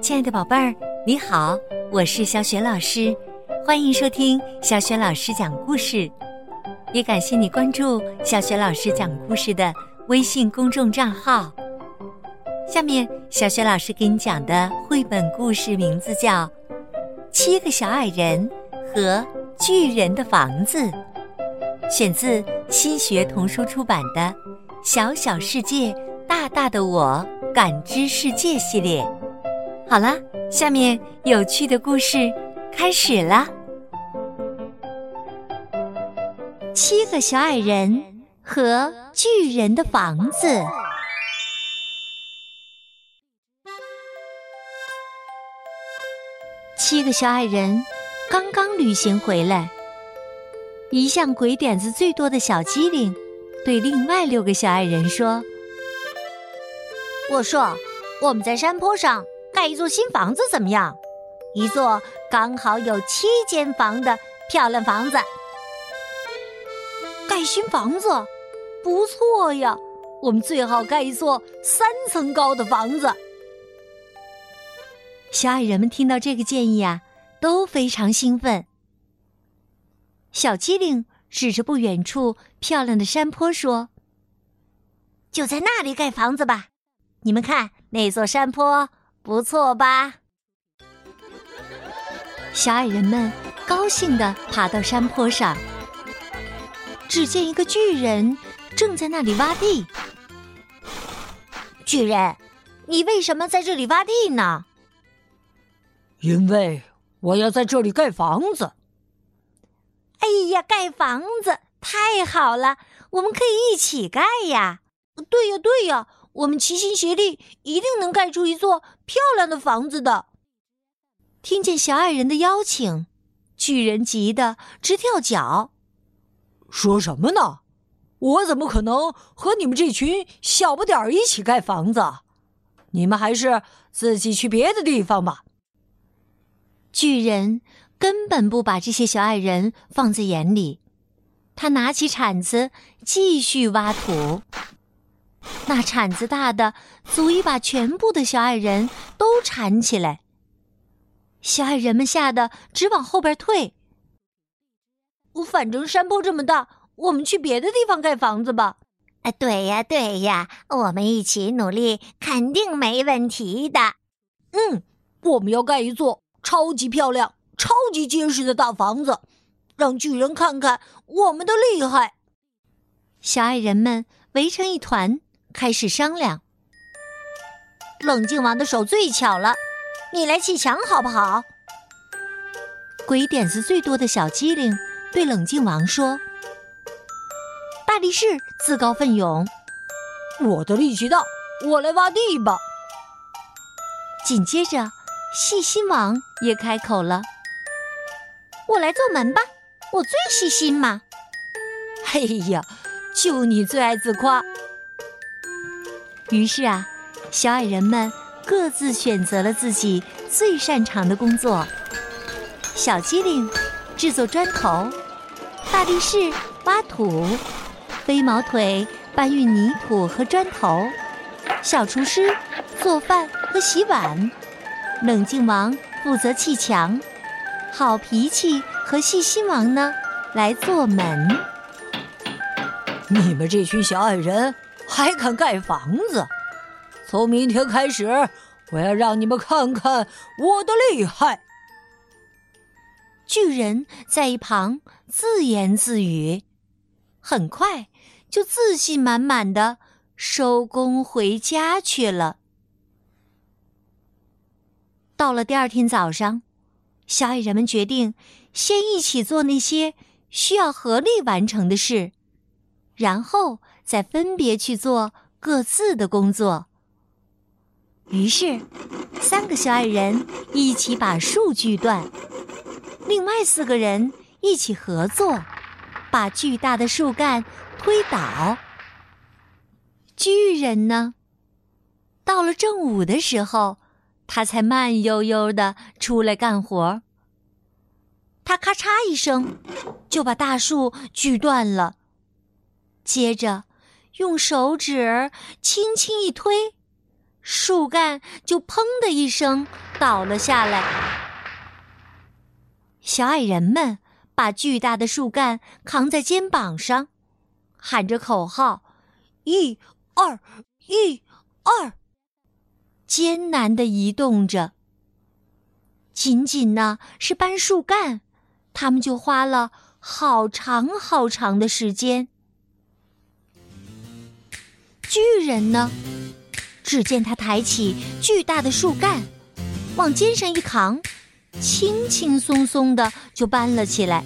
亲爱的宝贝儿，你好，我是小雪老师，欢迎收听小雪老师讲故事，也感谢你关注小雪老师讲故事的微信公众账号。下面，小雪老师给你讲的绘本故事名字叫《七个小矮人和巨人的房子》，选自新学童书出版的《小小世界，大大的我感知世界》系列。好了，下面有趣的故事开始了。七个小矮人和巨人的房子。七个小矮人刚刚旅行回来，一向鬼点子最多的小机灵对另外六个小矮人说：“我说，我们在山坡上。”盖一座新房子怎么样？一座刚好有七间房的漂亮房子。盖新房子，不错呀！我们最好盖一座三层高的房子。小矮人们听到这个建议啊，都非常兴奋。小机灵指着不远处漂亮的山坡说：“就在那里盖房子吧！你们看那座山坡。”不错吧？小矮人们高兴地爬到山坡上，只见一个巨人正在那里挖地。巨人，你为什么在这里挖地呢？因为我要在这里盖房子。哎呀，盖房子太好了，我们可以一起盖呀！对呀，对呀。我们齐心协力，一定能盖出一座漂亮的房子的。听见小矮人的邀请，巨人急得直跳脚。说什么呢？我怎么可能和你们这群小不点儿一起盖房子？你们还是自己去别的地方吧。巨人根本不把这些小矮人放在眼里，他拿起铲子继续挖土。那铲子大的足以把全部的小矮人都铲起来。小矮人们吓得直往后边退。我反正山坡这么大，我们去别的地方盖房子吧。啊，对呀，对呀，我们一起努力，肯定没问题的。嗯，我们要盖一座超级漂亮、超级结实的大房子，让巨人看看我们的厉害。小矮人们围成一团。开始商量，冷静王的手最巧了，你来砌墙好不好？鬼点子最多的小机灵对冷静王说：“大力士自告奋勇，我的力气大，我来挖地吧。”紧接着，细心王也开口了：“我来做门吧，我最细心嘛。”嘿呀，就你最爱自夸。于是啊，小矮人们各自选择了自己最擅长的工作。小机灵制作砖头，大力士挖土，飞毛腿搬运泥土和砖头，小厨师做饭和洗碗，冷静王负责砌墙，好脾气和细心王呢来做门。你们这群小矮人！还敢盖房子？从明天开始，我要让你们看看我的厉害！巨人在一旁自言自语，很快就自信满满的收工回家去了。到了第二天早上，小矮人们决定先一起做那些需要合力完成的事，然后。再分别去做各自的工作。于是，三个小矮人一起把树锯断，另外四个人一起合作，把巨大的树干推倒。巨人呢，到了正午的时候，他才慢悠悠的出来干活。他咔嚓一声，就把大树锯断了，接着。用手指轻轻一推，树干就砰的一声倒了下来。小矮人们把巨大的树干扛在肩膀上，喊着口号：“一、二，一、二！”艰难的移动着。仅仅呢是搬树干，他们就花了好长好长的时间。巨人呢？只见他抬起巨大的树干，往肩上一扛，轻轻松松的就搬了起来。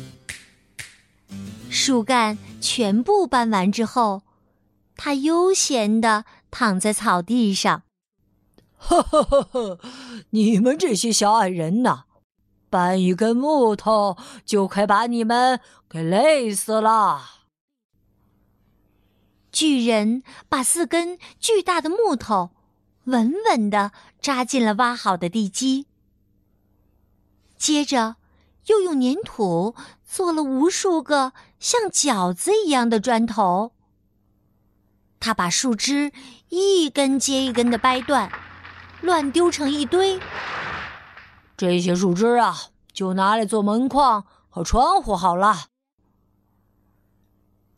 树干全部搬完之后，他悠闲的躺在草地上。呵呵呵呵，你们这些小矮人呐，搬一根木头就快把你们给累死了。巨人把四根巨大的木头稳稳地扎进了挖好的地基，接着又用粘土做了无数个像饺子一样的砖头。他把树枝一根接一根的掰断，乱丢成一堆。这些树枝啊，就拿来做门框和窗户好了。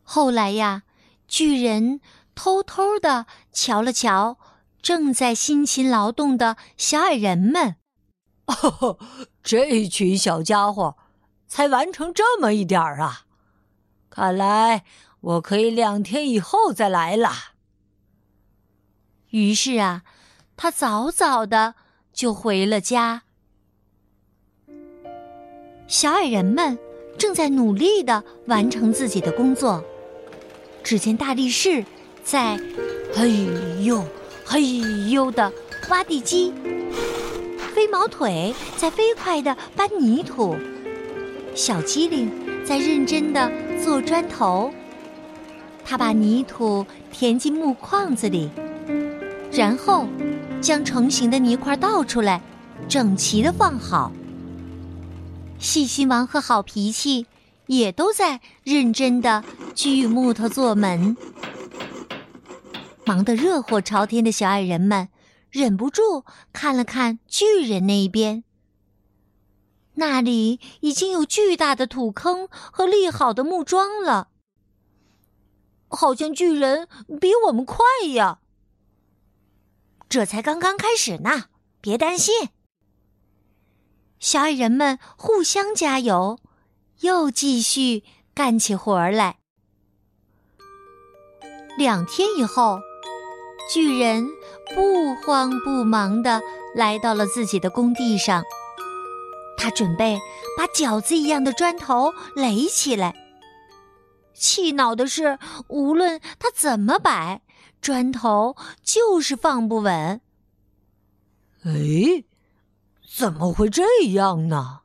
后来呀。巨人偷偷的瞧了瞧正在辛勤劳动的小矮人们，哦，这群小家伙才完成这么一点儿啊！看来我可以两天以后再来了。于是啊，他早早的就回了家。小矮人们正在努力的完成自己的工作。只见大力士在嘿呦嘿呦的挖地基，飞毛腿在飞快的搬泥土，小机灵在认真的做砖头。他把泥土填进木框子里，然后将成型的泥块倒出来，整齐的放好。细心王和好脾气。也都在认真的锯木头做门，忙得热火朝天的小矮人们忍不住看了看巨人那一边，那里已经有巨大的土坑和立好的木桩了，好像巨人比我们快呀。这才刚刚开始呢，别担心。小矮人们互相加油。又继续干起活儿来。两天以后，巨人不慌不忙的来到了自己的工地上。他准备把饺子一样的砖头垒起来。气恼的是，无论他怎么摆，砖头就是放不稳。哎，怎么会这样呢？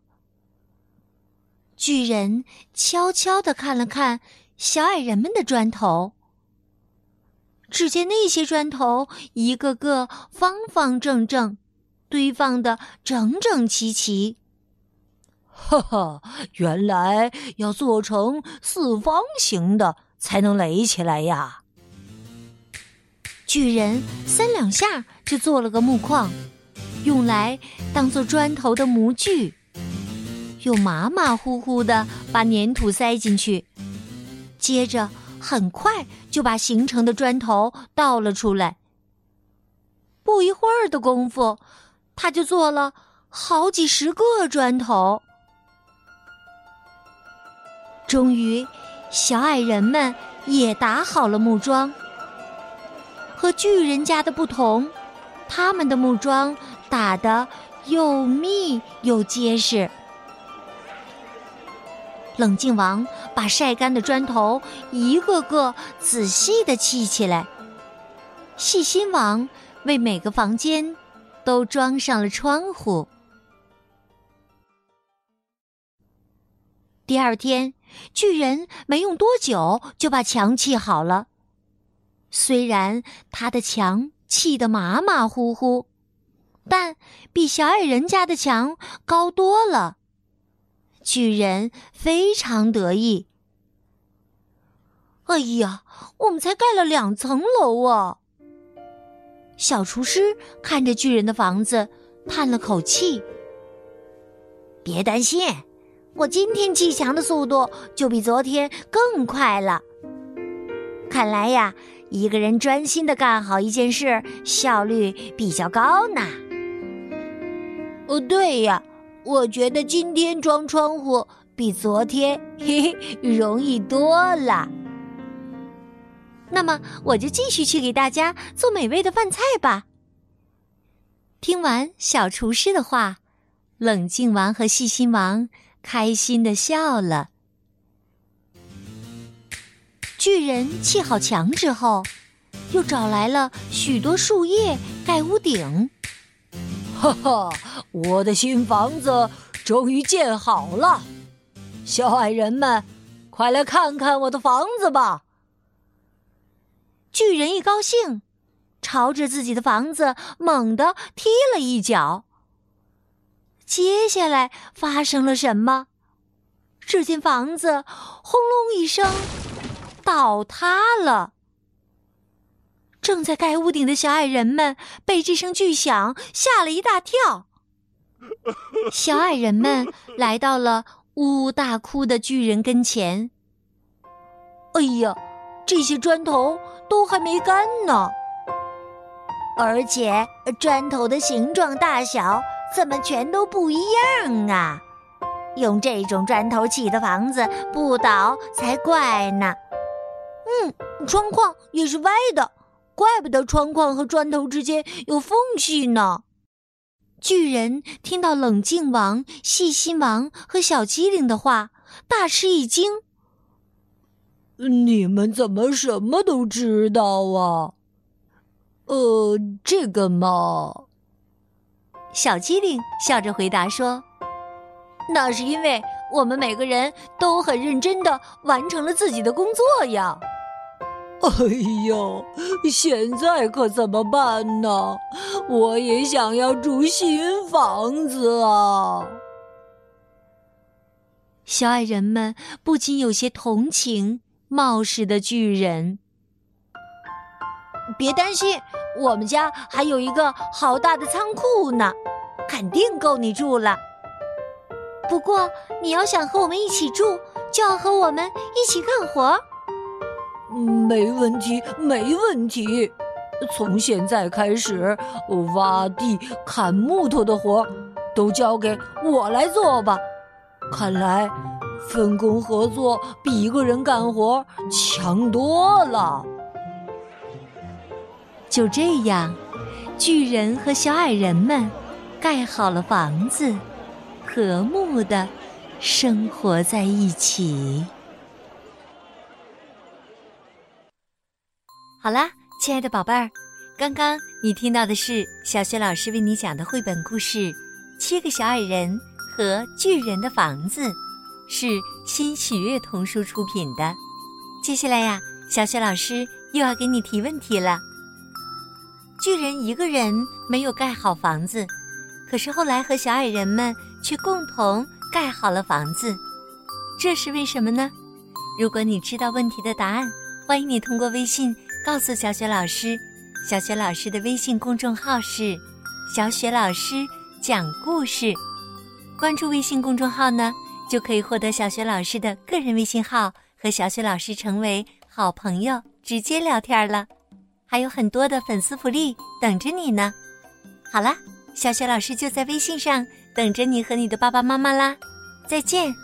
巨人悄悄地看了看小矮人们的砖头，只见那些砖头一个个方方正正，堆放的整整齐齐。哈哈，原来要做成四方形的才能垒起来呀！巨人三两下就做了个木框，用来当做砖头的模具。又马马虎虎的把粘土塞进去，接着很快就把形成的砖头倒了出来。不一会儿的功夫，他就做了好几十个砖头。终于，小矮人们也打好了木桩。和巨人家的不同，他们的木桩打得又密又结实。冷静王把晒干的砖头一个个仔细的砌起来。细心王为每个房间都装上了窗户。第二天，巨人没用多久就把墙砌好了。虽然他的墙砌得马马虎虎，但比小矮人家的墙高多了。巨人非常得意。哎呀，我们才盖了两层楼啊！小厨师看着巨人的房子，叹了口气：“别担心，我今天砌墙的速度就比昨天更快了。看来呀，一个人专心的干好一件事，效率比较高呢。”哦，对呀，我觉得今天装窗户比昨天 嘿嘿容易多了。那么，我就继续去给大家做美味的饭菜吧。听完小厨师的话，冷静王和细心王开心的笑了。巨人砌好墙之后，又找来了许多树叶盖屋顶。哈哈，我的新房子终于建好了！小矮人们，快来看看我的房子吧！巨人一高兴，朝着自己的房子猛地踢了一脚。接下来发生了什么？只见房子轰隆一声倒塌了。正在盖屋顶的小矮人们被这声巨响吓了一大跳。小矮人们来到了呜呜大哭的巨人跟前。哎呀，这些砖头！都还没干呢，而且砖头的形状大小怎么全都不一样啊？用这种砖头砌的房子不倒才怪呢。嗯，窗框也是歪的，怪不得窗框和砖头之间有缝隙呢。巨人听到冷静王、细心王和小机灵的话，大吃一惊。你们怎么什么都知道啊？呃，这个嘛，小机灵笑着回答说：“那是因为我们每个人都很认真的完成了自己的工作呀。” 哎呦，现在可怎么办呢？我也想要住新房子啊！小矮人们不禁有些同情。冒失的巨人，别担心，我们家还有一个好大的仓库呢，肯定够你住了。不过，你要想和我们一起住，就要和我们一起干活。没问题，没问题。从现在开始，挖地、砍木头的活都交给我来做吧。看来。分工合作比一个人干活强多了。就这样，巨人和小矮人们盖好了房子，和睦的生活在一起。好啦，亲爱的宝贝儿，刚刚你听到的是小雪老师为你讲的绘本故事《七个小矮人和巨人的房子》。是新喜悦童书出品的。接下来呀，小雪老师又要给你提问题了。巨人一个人没有盖好房子，可是后来和小矮人们却共同盖好了房子，这是为什么呢？如果你知道问题的答案，欢迎你通过微信告诉小雪老师。小雪老师的微信公众号是“小雪老师讲故事”，关注微信公众号呢。就可以获得小雪老师的个人微信号，和小雪老师成为好朋友，直接聊天了，还有很多的粉丝福利等着你呢。好了，小雪老师就在微信上等着你和你的爸爸妈妈啦，再见。